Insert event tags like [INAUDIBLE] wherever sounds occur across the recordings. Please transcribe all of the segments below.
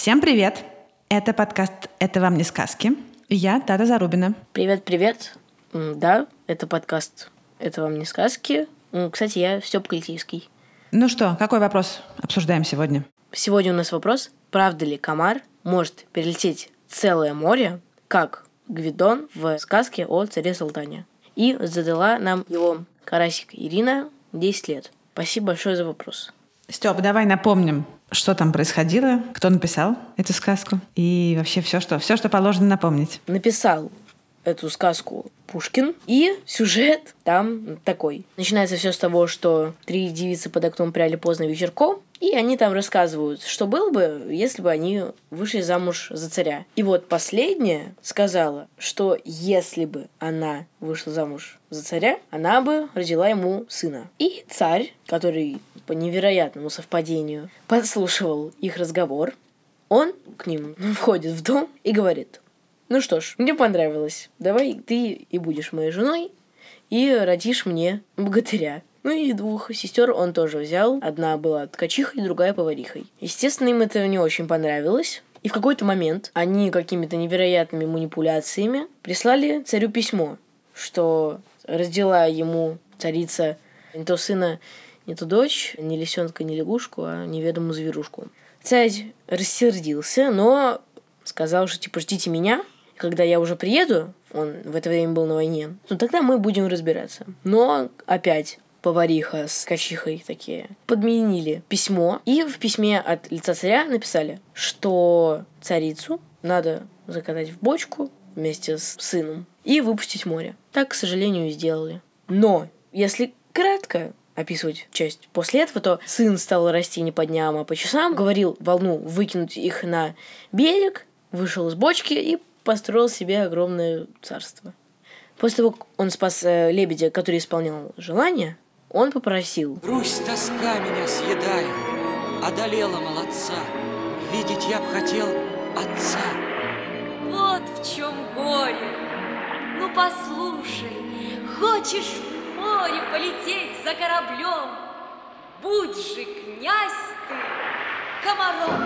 Всем привет! Это подкаст «Это вам не сказки». Я Тата Зарубина. Привет-привет. Да, это подкаст «Это вам не сказки». Кстати, я Степ Кальтийский. Ну что, какой вопрос обсуждаем сегодня? Сегодня у нас вопрос, правда ли комар может перелететь целое море, как Гвидон в сказке о царе Салтане. И задала нам его карасик Ирина 10 лет. Спасибо большое за вопрос. Степ, давай напомним, что там происходило, кто написал эту сказку и вообще все, что, все, что положено напомнить. Написал эту сказку Пушкин. И сюжет там такой. Начинается все с того, что три девицы под окном пряли поздно вечерком, и они там рассказывают, что было бы, если бы они вышли замуж за царя. И вот последняя сказала, что если бы она вышла замуж за царя, она бы родила ему сына. И царь, который по невероятному совпадению подслушивал их разговор, он к ним [LAUGHS] входит в дом и говорит, ну что ж, мне понравилось. Давай ты и будешь моей женой и родишь мне богатыря. Ну и двух сестер он тоже взял. Одна была ткачихой, другая поварихой. Естественно, им это не очень понравилось. И в какой-то момент они какими-то невероятными манипуляциями прислали царю письмо, что родила ему царица не то сына, не то дочь, не лисенка, не лягушку, а неведомую зверушку. Царь рассердился, но сказал, что типа ждите меня, когда я уже приеду, он в это время был на войне, ну тогда мы будем разбираться. Но опять повариха с качихой такие подменили письмо, и в письме от лица царя написали, что царицу надо закатать в бочку вместе с сыном и выпустить в море. Так, к сожалению, и сделали. Но, если кратко описывать часть после этого, то сын стал расти не по дням, а по часам, говорил волну выкинуть их на берег, вышел из бочки и построил себе огромное царство. После того, как он спас э, лебедя, который исполнял желание, он попросил Грусть, тоска меня съедает, одолела молодца. Видеть я б хотел отца. Вот в чем горе. Ну послушай, хочешь море полететь за кораблем? Будь же князь ты комаром.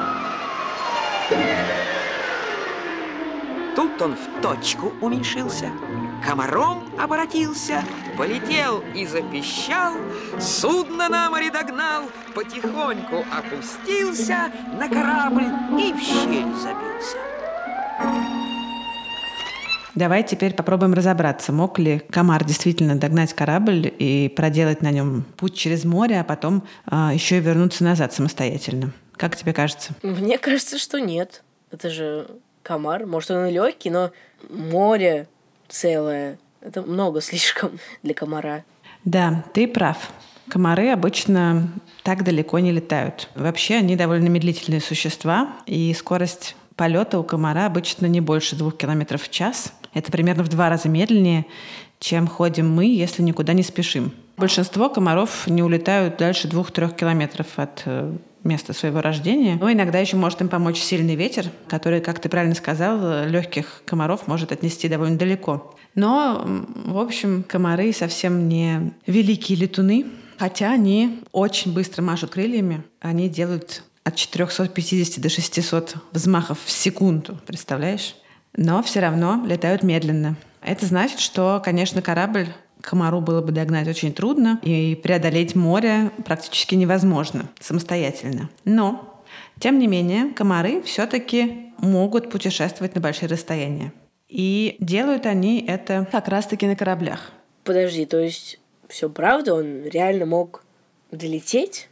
Тут он в точку уменьшился, комаром обратился, полетел и запищал, судно на море догнал, потихоньку опустился на корабль и в щель забился. Давай теперь попробуем разобраться, мог ли комар действительно догнать корабль и проделать на нем путь через море, а потом а, еще и вернуться назад самостоятельно. Как тебе кажется? Мне кажется, что нет. Это же комар. Может, он и легкий, но море целое. Это много [LAUGHS] слишком для комара. Да, ты прав. Комары обычно так далеко не летают. Вообще они довольно медлительные существа, и скорость полета у комара обычно не больше двух километров в час. Это примерно в два раза медленнее, чем ходим мы, если никуда не спешим. Большинство комаров не улетают дальше двух-трех километров от э, места своего рождения. Но иногда еще может им помочь сильный ветер, который, как ты правильно сказал, легких комаров может отнести довольно далеко. Но, в общем, комары совсем не великие летуны, хотя они очень быстро машут крыльями. Они делают от 450 до 600 взмахов в секунду, представляешь? Но все равно летают медленно. Это значит, что, конечно, корабль комару было бы догнать очень трудно, и преодолеть море практически невозможно самостоятельно. Но, тем не менее, комары все-таки могут путешествовать на большие расстояния. И делают они это как раз-таки на кораблях. Подожди, то есть все правда? Он реально мог долететь?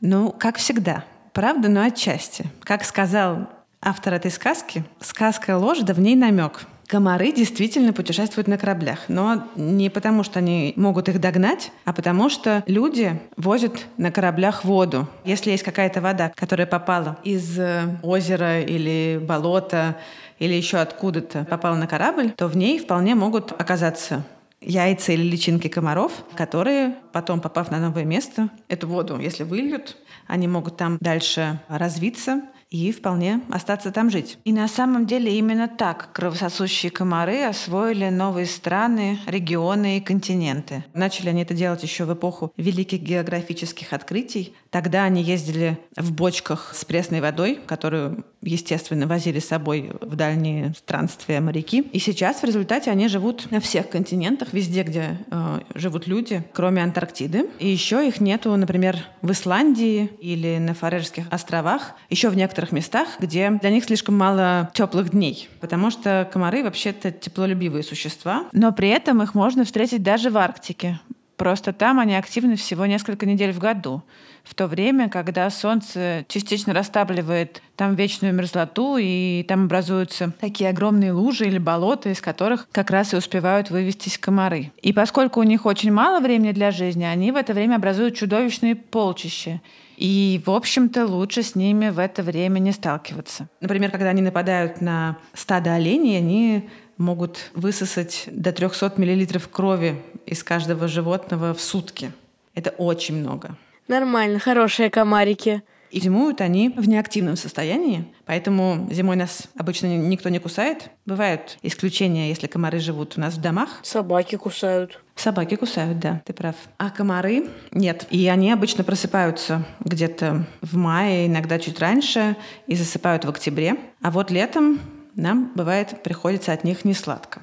Ну, как всегда. Правда, но отчасти. Как сказал автор этой сказки, сказка ложь, да в ней намек. Комары действительно путешествуют на кораблях, но не потому, что они могут их догнать, а потому что люди возят на кораблях воду. Если есть какая-то вода, которая попала из э, озера или болота, или еще откуда-то попала на корабль, то в ней вполне могут оказаться яйца или личинки комаров, которые потом, попав на новое место, эту воду, если выльют, они могут там дальше развиться и вполне остаться там жить. И на самом деле именно так кровососущие комары освоили новые страны, регионы и континенты. Начали они это делать еще в эпоху великих географических открытий. Тогда они ездили в бочках с пресной водой, которую, естественно, возили с собой в дальние странствия моряки. И сейчас в результате они живут на всех континентах, везде, где э, живут люди, кроме Антарктиды. И еще их нету, например, в Исландии или на Фарерских островах, еще в некоторых местах, где для них слишком мало теплых дней, потому что комары вообще-то теплолюбивые существа. Но при этом их можно встретить даже в Арктике. Просто там они активны всего несколько недель в году в то время, когда солнце частично растапливает там вечную мерзлоту, и там образуются такие огромные лужи или болота, из которых как раз и успевают вывестись комары. И поскольку у них очень мало времени для жизни, они в это время образуют чудовищные полчища. И, в общем-то, лучше с ними в это время не сталкиваться. Например, когда они нападают на стадо оленей, они могут высосать до 300 мл крови из каждого животного в сутки. Это очень много. Нормально, хорошие комарики. И зимуют они в неактивном состоянии, поэтому зимой нас обычно никто не кусает. Бывают исключения, если комары живут у нас в домах. Собаки кусают. Собаки кусают, да, ты прав. А комары нет. И они обычно просыпаются где-то в мае, иногда чуть раньше, и засыпают в октябре. А вот летом нам, бывает, приходится от них несладко.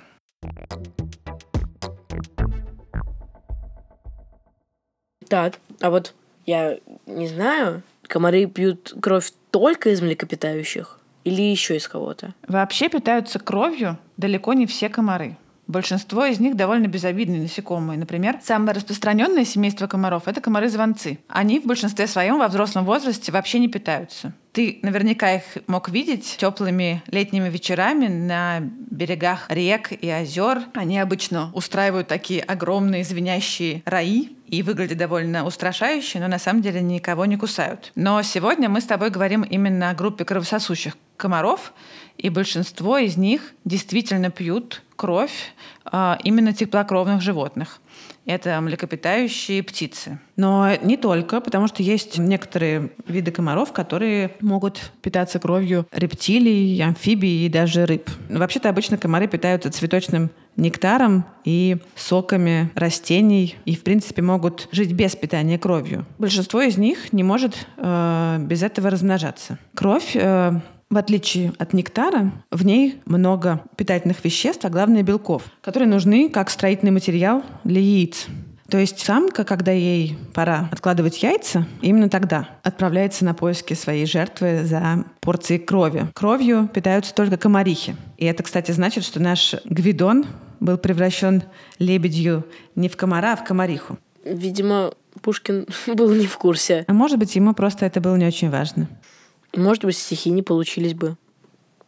Так, а вот я не знаю, комары пьют кровь только из млекопитающих или еще из кого-то? Вообще питаются кровью далеко не все комары. Большинство из них довольно безобидные насекомые. Например, самое распространенное семейство комаров – это комары-звонцы. Они в большинстве своем во взрослом возрасте вообще не питаются. Ты наверняка их мог видеть теплыми летними вечерами на берегах рек и озер. Они обычно устраивают такие огромные звенящие раи и выглядят довольно устрашающе, но на самом деле никого не кусают. Но сегодня мы с тобой говорим именно о группе кровососущих комаров, и большинство из них действительно пьют кровь э, именно теплокровных животных. Это млекопитающие птицы. Но не только, потому что есть некоторые виды комаров, которые могут питаться кровью рептилий, амфибий и даже рыб. Вообще-то обычно комары питаются цветочным нектаром и соками растений и, в принципе, могут жить без питания кровью. Большинство из них не может э, без этого размножаться. Кровь э, в отличие от нектара, в ней много питательных веществ, а главное белков, которые нужны как строительный материал для яиц. То есть самка, когда ей пора откладывать яйца, именно тогда отправляется на поиски своей жертвы за порцией крови. Кровью питаются только комарихи. И это, кстати, значит, что наш Гвидон был превращен лебедью не в комара, а в комариху. Видимо, Пушкин [LAUGHS] был не в курсе. А может быть, ему просто это было не очень важно. Может быть, стихи не получились бы.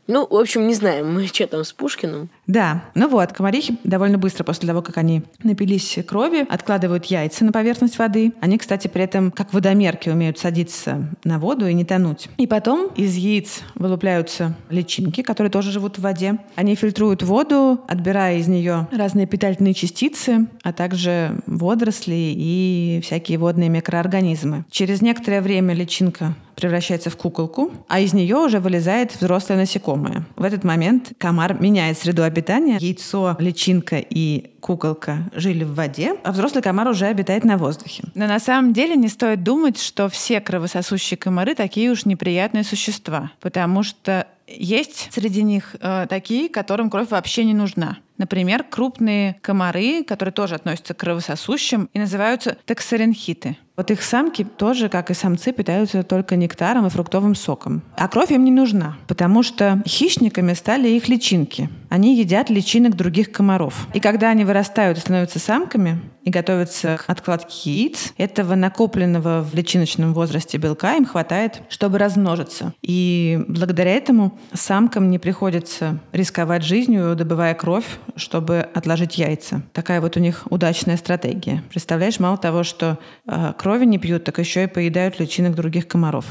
Ну, в общем, не знаем мы, [LAUGHS] что там с Пушкиным. Да, ну вот, комарихи довольно быстро после того, как они напились крови, откладывают яйца на поверхность воды. Они, кстати, при этом, как водомерки, умеют садиться на воду и не тонуть. И потом из яиц вылупляются личинки, которые тоже живут в воде. Они фильтруют воду, отбирая из нее разные питательные частицы, а также водоросли и всякие водные микроорганизмы. Через некоторое время личинка превращается в куколку, а из нее уже вылезает взрослое насекомое. В этот момент комар меняет среду обитания. Яйцо, личинка и куколка жили в воде, а взрослый комар уже обитает на воздухе. Но на самом деле не стоит думать, что все кровососущие комары такие уж неприятные существа, потому что есть среди них э, такие, которым кровь вообще не нужна. Например, крупные комары, которые тоже относятся к кровососущим и называются токсаренхиты. Вот их самки тоже, как и самцы, питаются только нектаром и фруктовым соком. А кровь им не нужна, потому что хищниками стали их личинки. Они едят личинок других комаров. И когда они вырастают и становятся самками и готовятся к откладке яиц, этого накопленного в личиночном возрасте белка им хватает, чтобы размножиться. И благодаря этому самкам не приходится рисковать жизнью, добывая кровь, чтобы отложить яйца. Такая вот у них удачная стратегия. Представляешь, мало того, что э, крови не пьют, так еще и поедают личинок других комаров.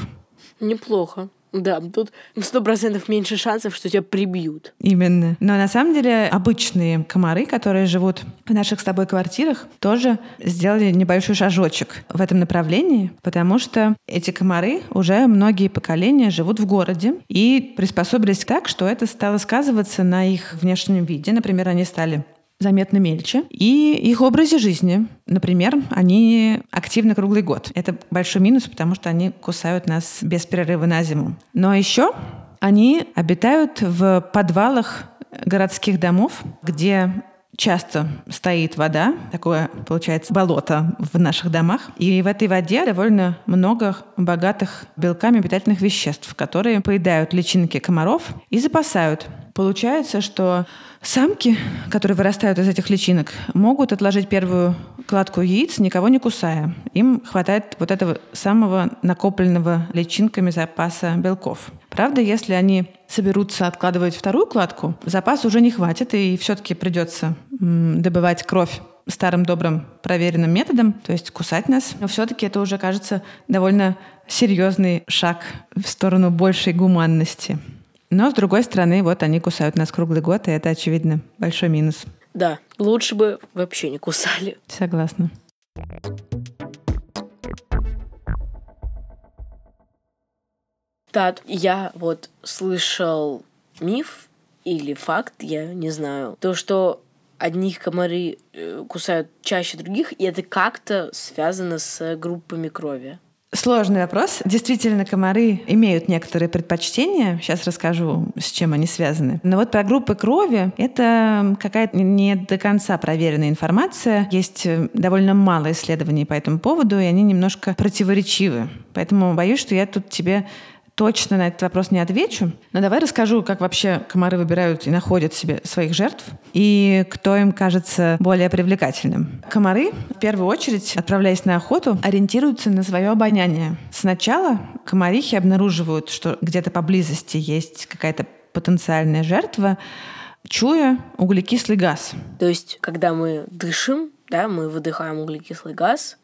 Неплохо. Да, тут сто процентов меньше шансов, что тебя прибьют. Именно. Но на самом деле обычные комары, которые живут в наших с тобой квартирах, тоже сделали небольшой шажочек в этом направлении, потому что эти комары уже многие поколения живут в городе и приспособились так, что это стало сказываться на их внешнем виде. Например, они стали заметно мельче, и их образе жизни. Например, они активны круглый год. Это большой минус, потому что они кусают нас без перерыва на зиму. Но еще они обитают в подвалах городских домов, где часто стоит вода, такое, получается, болото в наших домах. И в этой воде довольно много богатых белками питательных веществ, которые поедают личинки комаров и запасают. Получается, что Самки, которые вырастают из этих личинок, могут отложить первую кладку яиц, никого не кусая. Им хватает вот этого самого накопленного личинками запаса белков. Правда, если они соберутся откладывать вторую кладку, запас уже не хватит, и все-таки придется добывать кровь старым добрым проверенным методом, то есть кусать нас. Но все-таки это уже кажется довольно серьезный шаг в сторону большей гуманности. Но, с другой стороны, вот они кусают нас круглый год, и это, очевидно, большой минус. Да, лучше бы вообще не кусали. Согласна. Так, я вот слышал миф или факт, я не знаю, то, что одних комары э, кусают чаще других, и это как-то связано с группами крови. Сложный вопрос. Действительно, комары имеют некоторые предпочтения. Сейчас расскажу, с чем они связаны. Но вот про группы крови это какая-то не до конца проверенная информация. Есть э, довольно мало исследований по этому поводу, и они немножко противоречивы. Поэтому боюсь, что я тут тебе точно на этот вопрос не отвечу. Но давай расскажу, как вообще комары выбирают и находят себе своих жертв, и кто им кажется более привлекательным. Комары, в первую очередь, отправляясь на охоту, ориентируются на свое обоняние. Сначала комарихи обнаруживают, что где-то поблизости есть какая-то потенциальная жертва, чуя углекислый газ. То есть, когда мы дышим, да, мы выдыхаем углекислый газ,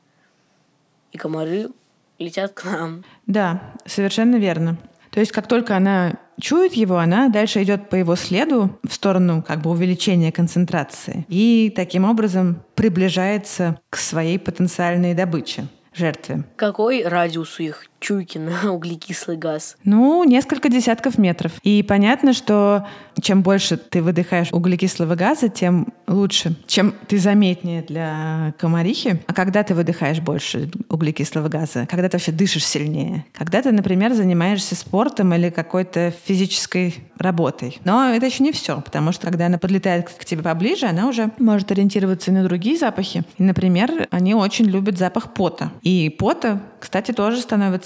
и комары летят к нам. Да, совершенно верно. То есть как только она чует его, она дальше идет по его следу в сторону как бы увеличения концентрации и таким образом приближается к своей потенциальной добыче, жертве. Какой радиус у их чуйки на [LAUGHS] углекислый газ? Ну, несколько десятков метров. И понятно, что чем больше ты выдыхаешь углекислого газа, тем лучше, чем ты заметнее для комарихи. А когда ты выдыхаешь больше углекислого газа? Когда ты вообще дышишь сильнее? Когда ты, например, занимаешься спортом или какой-то физической работой. Но это еще не все, потому что когда она подлетает к тебе поближе, она уже может ориентироваться на другие запахи. И, например, они очень любят запах пота. И пота, кстати, тоже становится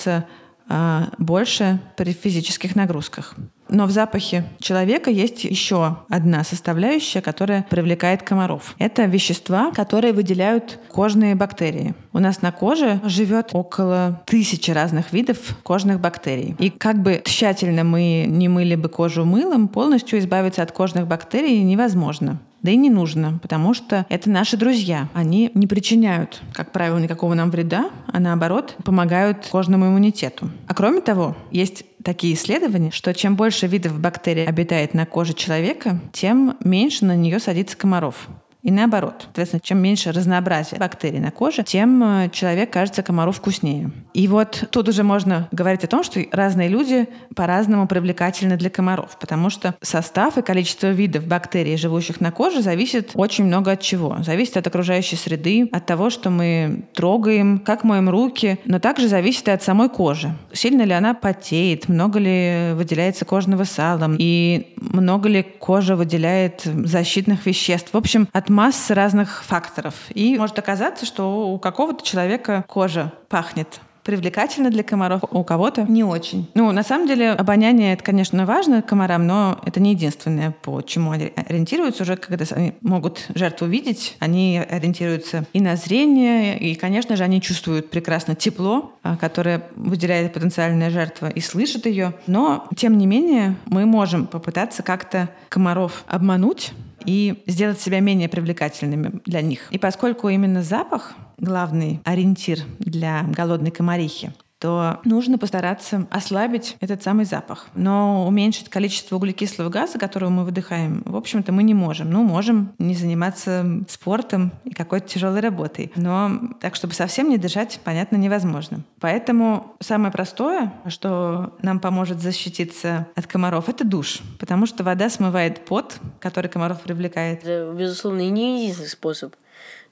а, больше при физических нагрузках. Но в запахе человека есть еще одна составляющая, которая привлекает комаров. Это вещества, которые выделяют кожные бактерии. У нас на коже живет около тысячи разных видов кожных бактерий. И как бы тщательно мы не мыли бы кожу мылом, полностью избавиться от кожных бактерий невозможно. Да и не нужно, потому что это наши друзья. Они не причиняют, как правило, никакого нам вреда, а наоборот помогают кожному иммунитету. А кроме того, есть такие исследования, что чем больше видов бактерий обитает на коже человека, тем меньше на нее садится комаров. И наоборот. Соответственно, чем меньше разнообразия бактерий на коже, тем э, человек кажется комару вкуснее. И вот тут уже можно говорить о том, что разные люди по-разному привлекательны для комаров, потому что состав и количество видов бактерий, живущих на коже, зависит очень много от чего. Зависит от окружающей среды, от того, что мы трогаем, как моем руки, но также зависит и от самой кожи. Сильно ли она потеет, много ли выделяется кожного сала, и много ли кожа выделяет защитных веществ. В общем, от массы разных факторов. И может оказаться, что у какого-то человека кожа пахнет привлекательно для комаров, у кого-то не очень. Ну, на самом деле, обоняние, это, конечно, важно комарам, но это не единственное, по чему они ориентируются уже, когда они могут жертву видеть. Они ориентируются и на зрение, и, конечно же, они чувствуют прекрасно тепло, а, которое выделяет потенциальная жертва, и слышат ее. Но, тем не менее, мы можем попытаться как-то комаров обмануть, и сделать себя менее привлекательными для них. И поскольку именно запах главный ориентир для голодной комарихи, то нужно постараться ослабить этот самый запах. Но уменьшить количество углекислого газа, которого мы выдыхаем, в общем-то, мы не можем. Ну, можем не заниматься спортом и какой-то тяжелой работой. Но так, чтобы совсем не дышать, понятно, невозможно. Поэтому самое простое, что нам поможет защититься от комаров, это душ. Потому что вода смывает пот, который комаров привлекает. Это, безусловно, и не единственный способ.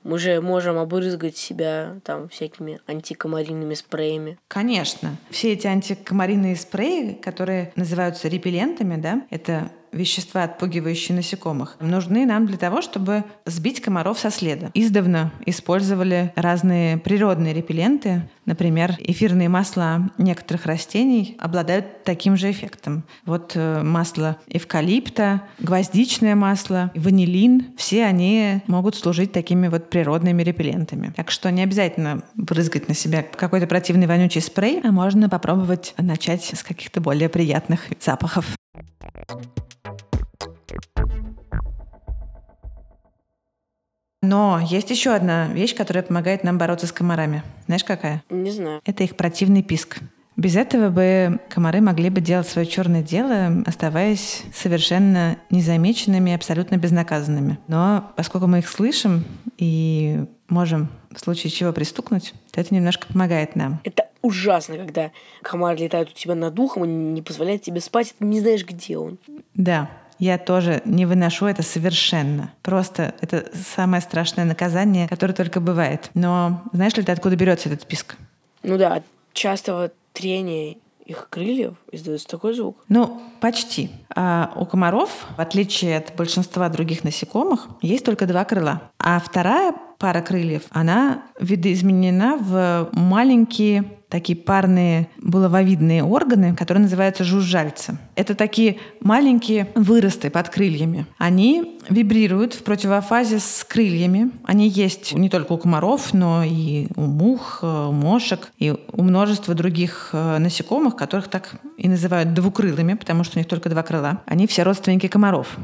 Мы же можем обрызгать себя там всякими антикомаринными спреями. Конечно. Все эти антикомаринные спреи, которые называются репеллентами, да, это вещества, отпугивающие насекомых, нужны нам для того, чтобы сбить комаров со следа. Издавна использовали разные природные репелленты. Например, эфирные масла некоторых растений обладают таким же эффектом. Вот э, масло эвкалипта, гвоздичное масло, ванилин, все они могут служить такими вот природными репеллентами. Так что не обязательно брызгать на себя какой-то противный вонючий спрей, а можно попробовать начать с каких-то более приятных запахов. Но есть еще одна вещь, которая помогает нам бороться с комарами. Знаешь, какая? Не знаю. Это их противный писк. Без этого бы комары могли бы делать свое черное дело, оставаясь совершенно незамеченными абсолютно безнаказанными. Но поскольку мы их слышим и можем в случае чего пристукнуть, то это немножко помогает нам. Это ужасно, когда комар летает у тебя над ухом и не позволяет тебе спать, и ты не знаешь, где он. Да, я тоже не выношу это совершенно. Просто это самое страшное наказание, которое только бывает. Но знаешь ли ты, откуда берется этот писк? Ну да, от частого трения их крыльев издается такой звук. Ну, почти. А у комаров, в отличие от большинства других насекомых, есть только два крыла. А вторая пара крыльев, она видоизменена в маленькие такие парные булавовидные органы, которые называются жужжальцы. Это такие маленькие выросты под крыльями. Они вибрируют в противофазе с крыльями. Они есть не только у комаров, но и у мух, у мошек и у множества других э, насекомых, которых так и называют двукрылыми, потому что у них только два крыла. Они все родственники комаров.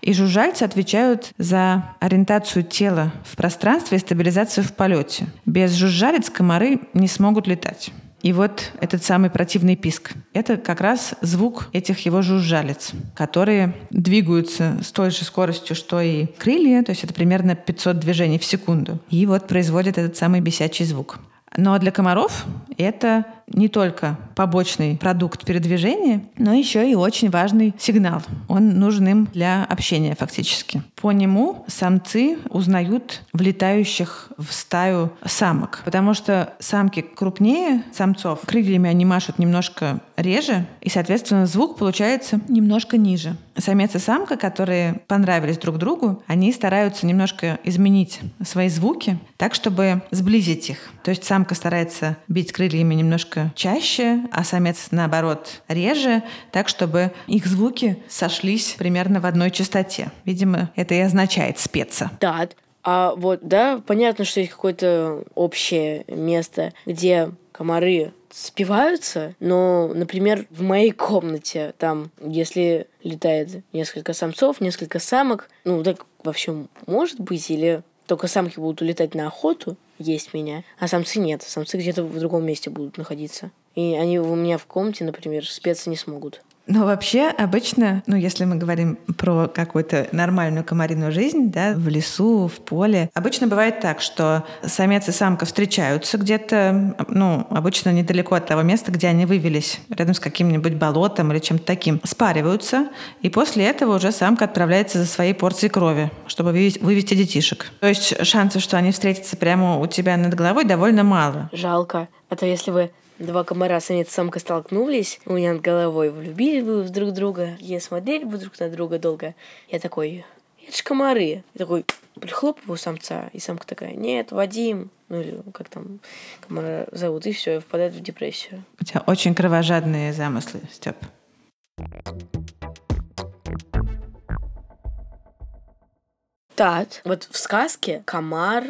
И жужжальцы отвечают за ориентацию тела в пространстве и стабилизацию в полете. Без жужжалец комары не смогут летать. И вот этот самый противный писк — это как раз звук этих его жужжалец, которые двигаются с той же скоростью, что и крылья, то есть это примерно 500 движений в секунду. И вот производят этот самый бесячий звук. Но для комаров это не только побочный продукт передвижения, но еще и очень важный сигнал. Он нужен им для общения фактически. По нему самцы узнают влетающих в стаю самок, потому что самки крупнее самцов, крыльями они машут немножко реже, и, соответственно, звук получается немножко ниже. Самец и самка, которые понравились друг другу, они стараются немножко изменить свои звуки так, чтобы сблизить их. То есть самка старается бить крыльями немножко чаще, а самец, наоборот, реже, так, чтобы их звуки сошлись примерно в одной частоте. Видимо, это и означает спеться. Да, а вот, да, понятно, что есть какое-то общее место, где комары спиваются, но, например, в моей комнате там, если летает несколько самцов, несколько самок, ну, так вообще может быть, или только самки будут улетать на охоту, есть меня, а самцы нет. Самцы где-то в другом месте будут находиться. И они у меня в комнате, например, спеться не смогут. Но вообще обычно, ну, если мы говорим про какую-то нормальную комариную жизнь, да, в лесу, в поле, обычно бывает так, что самец и самка встречаются где-то, ну, обычно недалеко от того места, где они вывелись, рядом с каким-нибудь болотом или чем-то таким, спариваются, и после этого уже самка отправляется за своей порцией крови, чтобы вывести, детишек. То есть шансы, что они встретятся прямо у тебя над головой, довольно мало. Жалко. А то если вы два комара самец и самка столкнулись, у меня над головой влюбились бы в друг друга, и смотрели бы друг на друга долго. Я такой, это ж комары. Я такой, прихлопываю самца, и самка такая, нет, Вадим, ну или как там комара зовут, и все, впадает в депрессию. У тебя очень кровожадные замыслы, Степ. Так, вот в сказке комар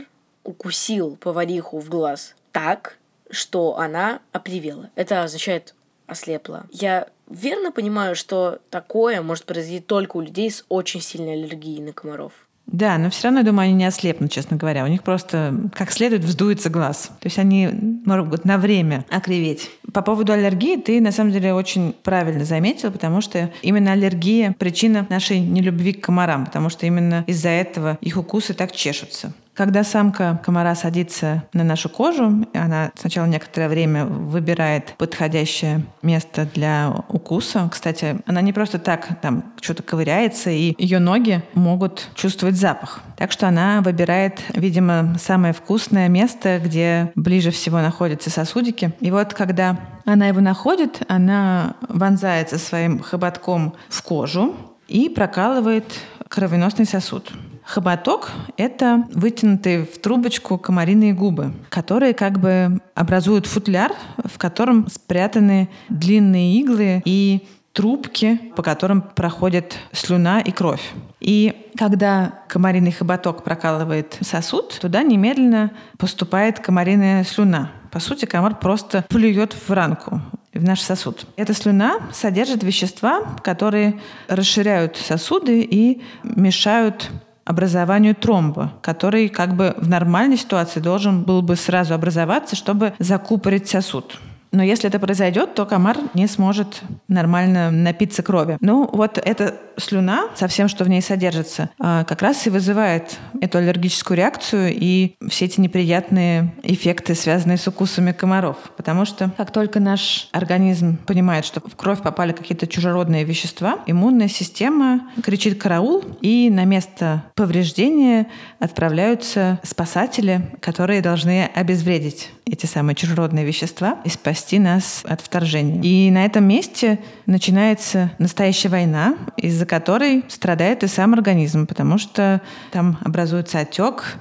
укусил повариху в глаз так, что она опривела. Это означает ослепла. Я верно понимаю, что такое может произойти только у людей с очень сильной аллергией на комаров. Да, но все равно, я думаю, они не ослепнут, честно говоря. У них просто как следует вздуется глаз. То есть они могут на время окриветь. По поводу аллергии ты, на самом деле, очень правильно заметил, потому что именно аллергия – причина нашей нелюбви к комарам, потому что именно из-за этого их укусы так чешутся. Когда самка комара садится на нашу кожу, она сначала некоторое время выбирает подходящее место для укуса. Кстати, она не просто так там что-то ковыряется, и ее ноги могут чувствовать запах. Так что она выбирает, видимо, самое вкусное место, где ближе всего находятся сосудики. И вот когда она его находит, она вонзается своим хоботком в кожу и прокалывает кровеносный сосуд. Хоботок – это вытянутые в трубочку комариные губы, которые как бы образуют футляр, в котором спрятаны длинные иглы и трубки, по которым проходит слюна и кровь. И когда комариный хоботок прокалывает сосуд, туда немедленно поступает комариная слюна. По сути, комар просто плюет в ранку в наш сосуд. Эта слюна содержит вещества, которые расширяют сосуды и мешают образованию тромба, который как бы в нормальной ситуации должен был бы сразу образоваться, чтобы закупорить сосуд. Но если это произойдет, то комар не сможет нормально напиться крови. Ну, вот эта слюна со всем, что в ней содержится, а, как раз и вызывает эту аллергическую реакцию и все эти неприятные эффекты, связанные с укусами комаров. Потому что как только наш организм понимает, что в кровь попали какие-то чужеродные вещества, иммунная система кричит «караул», и на место повреждения отправляются спасатели, которые должны обезвредить эти самые чужеродные вещества и спасти нас от вторжения. И на этом месте начинается настоящая война, из-за которой страдает и сам организм, потому что там образуется отек,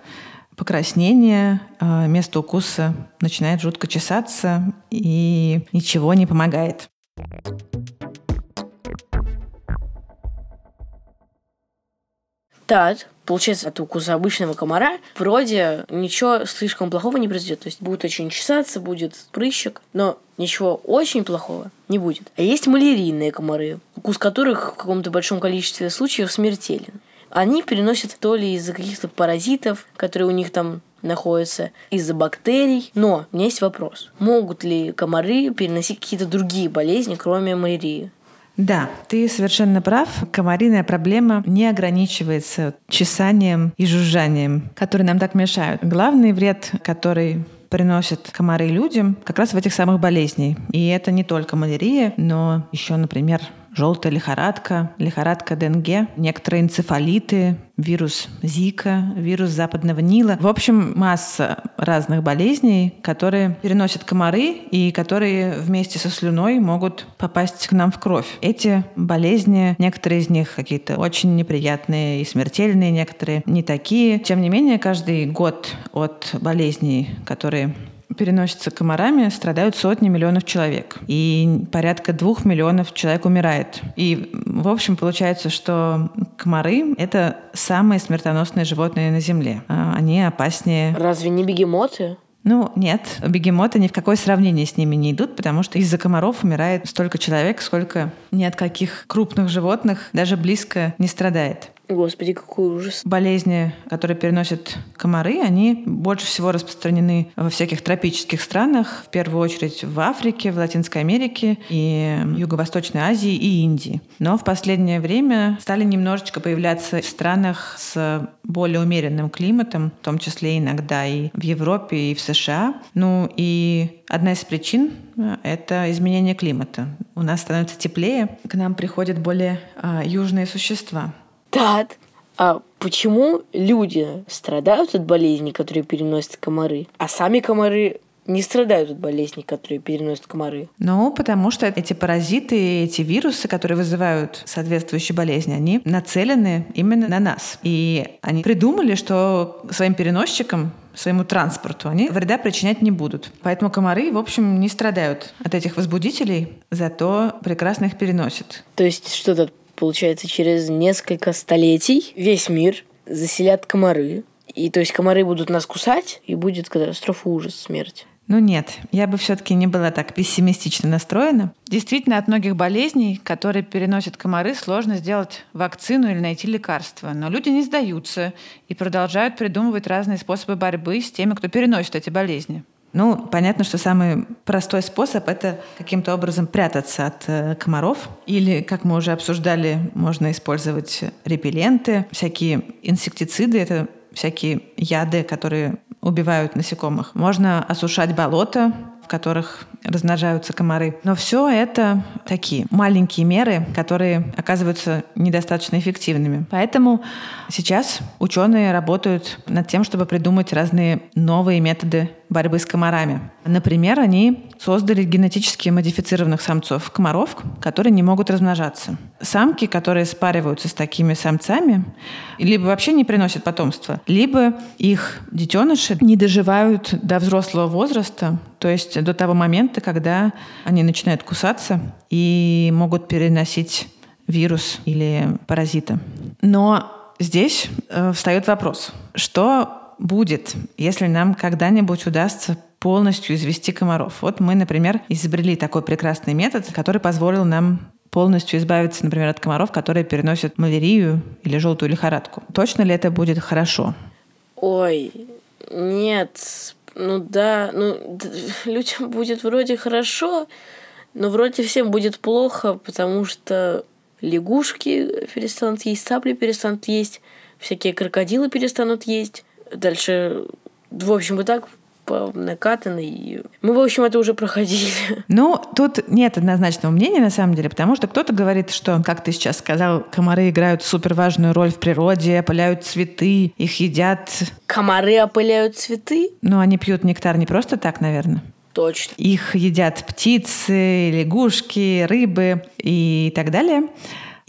покраснение, а место укуса начинает жутко чесаться, и ничего не помогает. Так, получается, от укуса обычного комара вроде ничего слишком плохого не произойдет. То есть будет очень чесаться, будет прыщик, но ничего очень плохого не будет. А есть малярийные комары, укус которых в каком-то большом количестве случаев смертелен. Они переносят то ли из-за каких-то паразитов, которые у них там находятся, из-за бактерий. Но у меня есть вопрос. Могут ли комары переносить какие-то другие болезни, кроме малярии? Да, ты совершенно прав. Комариная проблема не ограничивается чесанием и жужжанием, которые нам так мешают. Главный вред, который приносят комары людям, как раз в этих самых болезней. И это не только малярия, но еще, например, желтая лихорадка, лихорадка Денге, некоторые энцефалиты, вирус Зика, вирус западного Нила. В общем, масса разных болезней, которые переносят комары и которые вместе со слюной могут попасть к нам в кровь. Эти болезни, некоторые из них какие-то очень неприятные и смертельные, некоторые не такие. Тем не менее, каждый год от болезней, которые переносится комарами, страдают сотни миллионов человек. И порядка двух миллионов человек умирает. И, в общем, получается, что комары — это самые смертоносные животные на Земле. А они опаснее... Разве не бегемоты? Ну, нет, бегемоты ни в какое сравнение с ними не идут, потому что из-за комаров умирает столько человек, сколько ни от каких крупных животных даже близко не страдает. Господи, какой ужас. Болезни, которые переносят комары, они больше всего распространены во всяких тропических странах, в первую очередь в Африке, в Латинской Америке и Юго-Восточной Азии и Индии. Но в последнее время стали немножечко появляться в странах с более умеренным климатом, в том числе иногда и в Европе, и в США. Ну и одна из причин это изменение климата. У нас становится теплее, к нам приходят более а, южные существа. Тат, а почему люди страдают от болезней, которые переносят комары, а сами комары не страдают от болезней, которые переносят комары? Ну, потому что эти паразиты, эти вирусы, которые вызывают соответствующие болезни, они нацелены именно на нас. И они придумали, что своим переносчикам своему транспорту, они вреда причинять не будут. Поэтому комары, в общем, не страдают от этих возбудителей, зато прекрасно их переносят. То есть что-то получается через несколько столетий весь мир заселят комары. И то есть комары будут нас кусать, и будет катастрофа, ужас, смерть. Ну нет, я бы все-таки не была так пессимистично настроена. Действительно, от многих болезней, которые переносят комары, сложно сделать вакцину или найти лекарство. Но люди не сдаются и продолжают придумывать разные способы борьбы с теми, кто переносит эти болезни. Ну, понятно, что самый простой способ — это каким-то образом прятаться от э, комаров. Или, как мы уже обсуждали, можно использовать репелленты, всякие инсектициды — это всякие яды, которые убивают насекомых. Можно осушать болото, в которых размножаются комары. Но все это такие маленькие меры, которые оказываются недостаточно эффективными. Поэтому сейчас ученые работают над тем, чтобы придумать разные новые методы борьбы с комарами. Например, они создали генетически модифицированных самцов комаров, которые не могут размножаться. Самки, которые спариваются с такими самцами, либо вообще не приносят потомства, либо их детеныши не доживают до взрослого возраста, то есть до того момента, когда они начинают кусаться и могут переносить вирус или паразита. Но здесь э, встает вопрос, что будет, если нам когда-нибудь удастся полностью извести комаров. Вот мы, например, изобрели такой прекрасный метод, который позволил нам полностью избавиться, например, от комаров, которые переносят малярию или желтую лихорадку. Точно ли это будет хорошо? Ой, нет, ну да, ну [LAUGHS] людям будет вроде хорошо, но вроде всем будет плохо, потому что лягушки перестанут есть, цапли перестанут есть, всякие крокодилы перестанут есть. Дальше, в общем, и так по накатанной. Мы, в общем, это уже проходили. [LAUGHS] Ну, тут нет однозначного мнения, на самом деле, потому что кто-то говорит, что, как ты сейчас сказал, комары играют супер важную роль в природе, опыляют цветы, их едят. Комары опыляют цветы? Но они пьют нектар не просто так, наверное. Точно. Их едят птицы, лягушки, рыбы и так далее.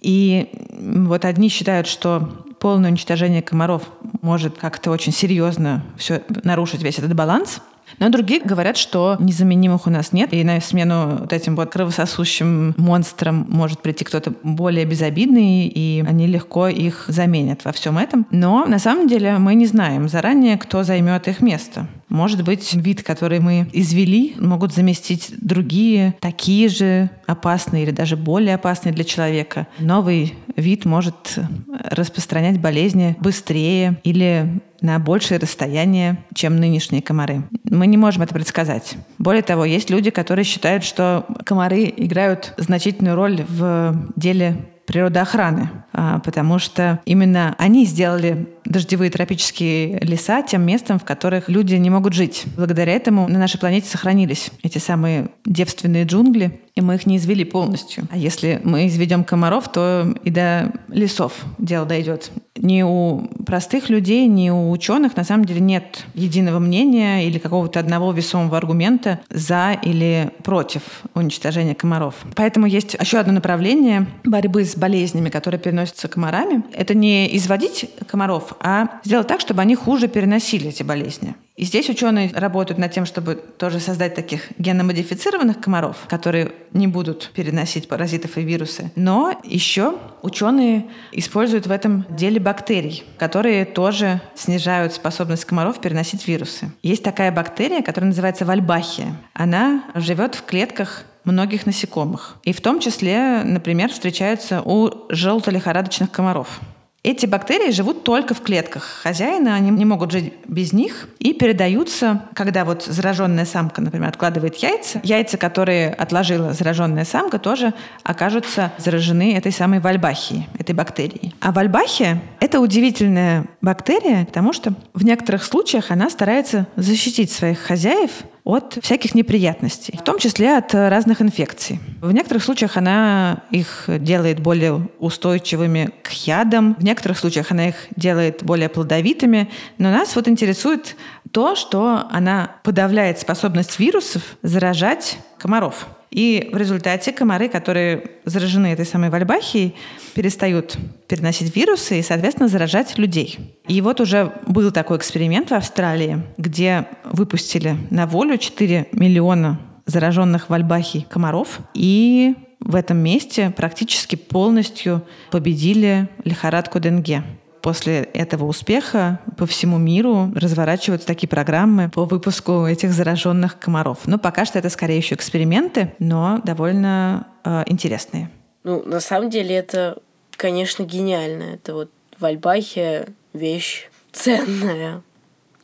И вот одни считают, что полное уничтожение комаров может как-то очень серьезно все нарушить весь этот баланс. Но другие говорят, что незаменимых у нас нет, и на смену вот этим вот кровососущим монстрам может прийти кто-то более безобидный, и они легко их заменят во всем этом. Но на самом деле мы не знаем заранее, кто займет их место. Может быть, вид, который мы извели, могут заместить другие, такие же опасные или даже более опасные для человека. Новый вид может распространять болезни быстрее или на большее расстояние, чем нынешние комары. Мы не можем это предсказать. Более того, есть люди, которые считают, что комары играют значительную роль в деле природоохраны, а, потому что именно они сделали дождевые тропические леса тем местом, в которых люди не могут жить. Благодаря этому на нашей планете сохранились эти самые девственные джунгли, и мы их не извели полностью. А если мы изведем комаров, то и до лесов дело дойдет. Ни у простых людей, ни у ученых на самом деле нет единого мнения или какого-то одного весомого аргумента за или против уничтожения комаров. Поэтому есть еще одно направление борьбы с болезнями, которые переносятся комарами. Это не изводить комаров, а сделать так, чтобы они хуже переносили эти болезни. И здесь ученые работают над тем, чтобы тоже создать таких геномодифицированных комаров, которые не будут переносить паразитов и вирусы. Но еще ученые используют в этом деле бактерий, которые тоже снижают способность комаров переносить вирусы. Есть такая бактерия, которая называется вальбахия. Она живет в клетках многих насекомых. И в том числе, например, встречаются у желтолихорадочных комаров. Эти бактерии живут только в клетках хозяина, они не могут жить без них и передаются, когда вот зараженная самка, например, откладывает яйца, яйца, которые отложила зараженная самка, тоже окажутся заражены этой самой вальбахией, этой бактерией. А вальбахия – это удивительная бактерия, потому что в некоторых случаях она старается защитить своих хозяев от всяких неприятностей, в том числе от разных инфекций. В некоторых случаях она их делает более устойчивыми к ядам, в некоторых случаях она их делает более плодовитыми, но нас вот интересует то, что она подавляет способность вирусов заражать комаров. И в результате комары, которые заражены этой самой вальбахией, перестают переносить вирусы и, соответственно, заражать людей. И вот уже был такой эксперимент в Австралии, где выпустили на волю 4 миллиона зараженных вальбахией комаров, и в этом месте практически полностью победили лихорадку Денге. После этого успеха по всему миру разворачиваются такие программы по выпуску этих зараженных комаров. Но пока что это скорее еще эксперименты, но довольно э, интересные. Ну, на самом деле это, конечно, гениально. Это вот в Альбахе вещь ценная.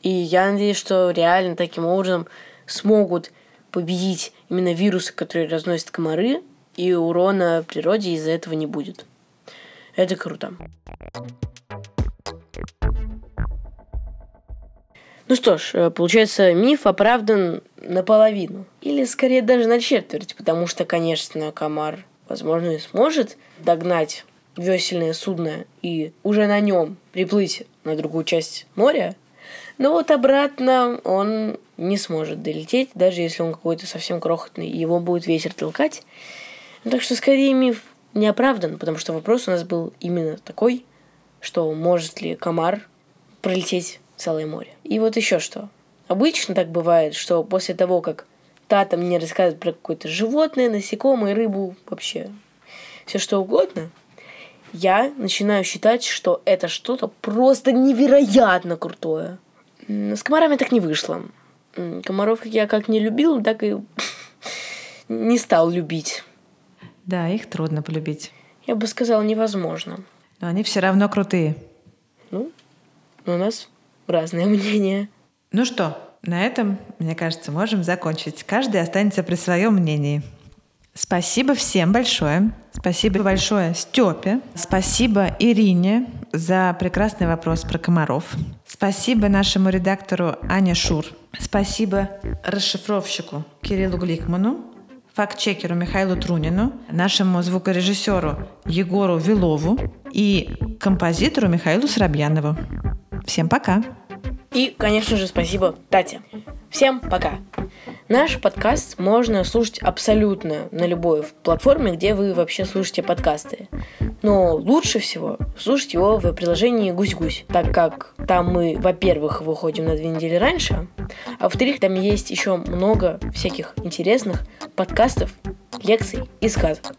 И я надеюсь, что реально таким образом смогут победить именно вирусы, которые разносят комары, и урона природе из-за этого не будет. Это круто. Ну что ж, э, получается, миф оправдан наполовину. Или скорее даже на четверть, потому что, конечно, комар, возможно, и сможет догнать весельное судно и уже на нем приплыть на другую часть моря, но вот обратно он не сможет долететь, даже если он какой-то совсем крохотный, его будет ветер толкать. Так что скорее миф не оправдан, потому что вопрос у нас был именно такой, что может ли комар пролететь целое море. И вот еще что. Обычно так бывает, что после того, как тата мне рассказывает про какое-то животное, насекомое, рыбу, вообще все что угодно, я начинаю считать, что это что-то просто невероятно крутое. С комарами так не вышло. Комаров я как не любил, так и [LAUGHS] не стал любить. Да, их трудно полюбить. Я бы сказала, невозможно. Но они все равно крутые. Ну, у нас разное [LAUGHS] мнение. Ну что, на этом, мне кажется, можем закончить. Каждый останется при своем мнении. Спасибо всем большое. Спасибо большое Степе. Спасибо Ирине за прекрасный вопрос про комаров. Спасибо нашему редактору Ане Шур. Спасибо расшифровщику Кириллу Гликману, факт-чекеру Михаилу Трунину, нашему звукорежиссеру Егору Вилову и композитору Михаилу Соробьянову. Всем пока. И, конечно же, спасибо Тате. Всем пока. Наш подкаст можно слушать абсолютно на любой платформе, где вы вообще слушаете подкасты. Но лучше всего слушать его в приложении «Гусь-Гусь», так как там мы, во-первых, выходим на две недели раньше, а во-вторых, там есть еще много всяких интересных подкастов, лекций и сказок.